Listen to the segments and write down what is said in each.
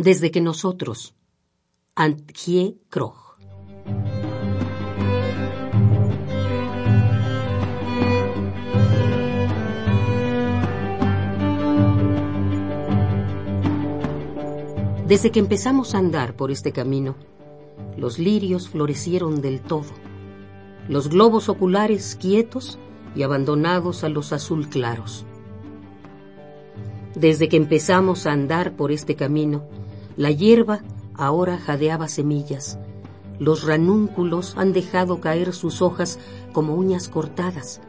Desde que nosotros, Antje Krog. Desde que empezamos a andar por este camino, los lirios florecieron del todo, los globos oculares quietos y abandonados a los azul claros. Desde que empezamos a andar por este camino, la hierba ahora jadeaba semillas, los ranúnculos han dejado caer sus hojas como uñas cortadas,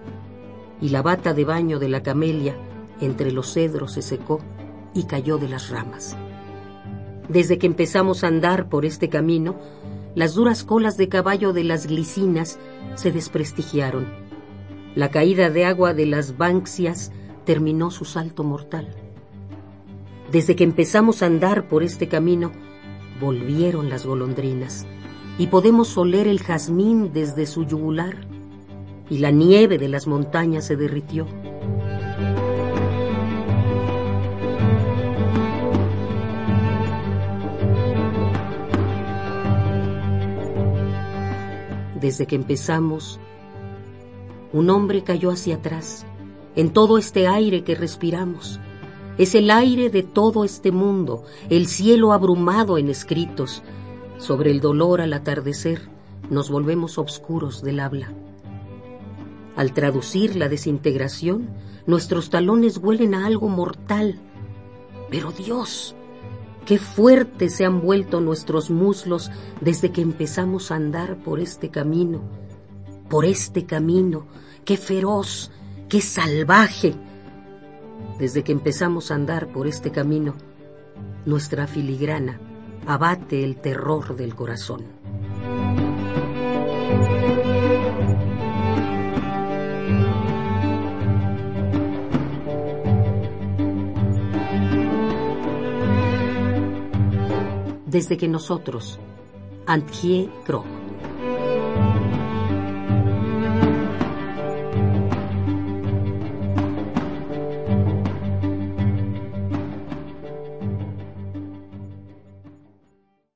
y la bata de baño de la camelia entre los cedros se secó y cayó de las ramas. Desde que empezamos a andar por este camino, las duras colas de caballo de las glicinas se desprestigiaron. La caída de agua de las banksias terminó su salto mortal. Desde que empezamos a andar por este camino, volvieron las golondrinas y podemos oler el jazmín desde su yugular y la nieve de las montañas se derritió. Desde que empezamos, un hombre cayó hacia atrás en todo este aire que respiramos es el aire de todo este mundo, el cielo abrumado en escritos. Sobre el dolor al atardecer nos volvemos obscuros del habla. Al traducir la desintegración, nuestros talones huelen a algo mortal. Pero Dios, qué fuertes se han vuelto nuestros muslos desde que empezamos a andar por este camino, por este camino, qué feroz, qué salvaje, desde que empezamos a andar por este camino, nuestra filigrana abate el terror del corazón. Desde que nosotros, Antje Krog,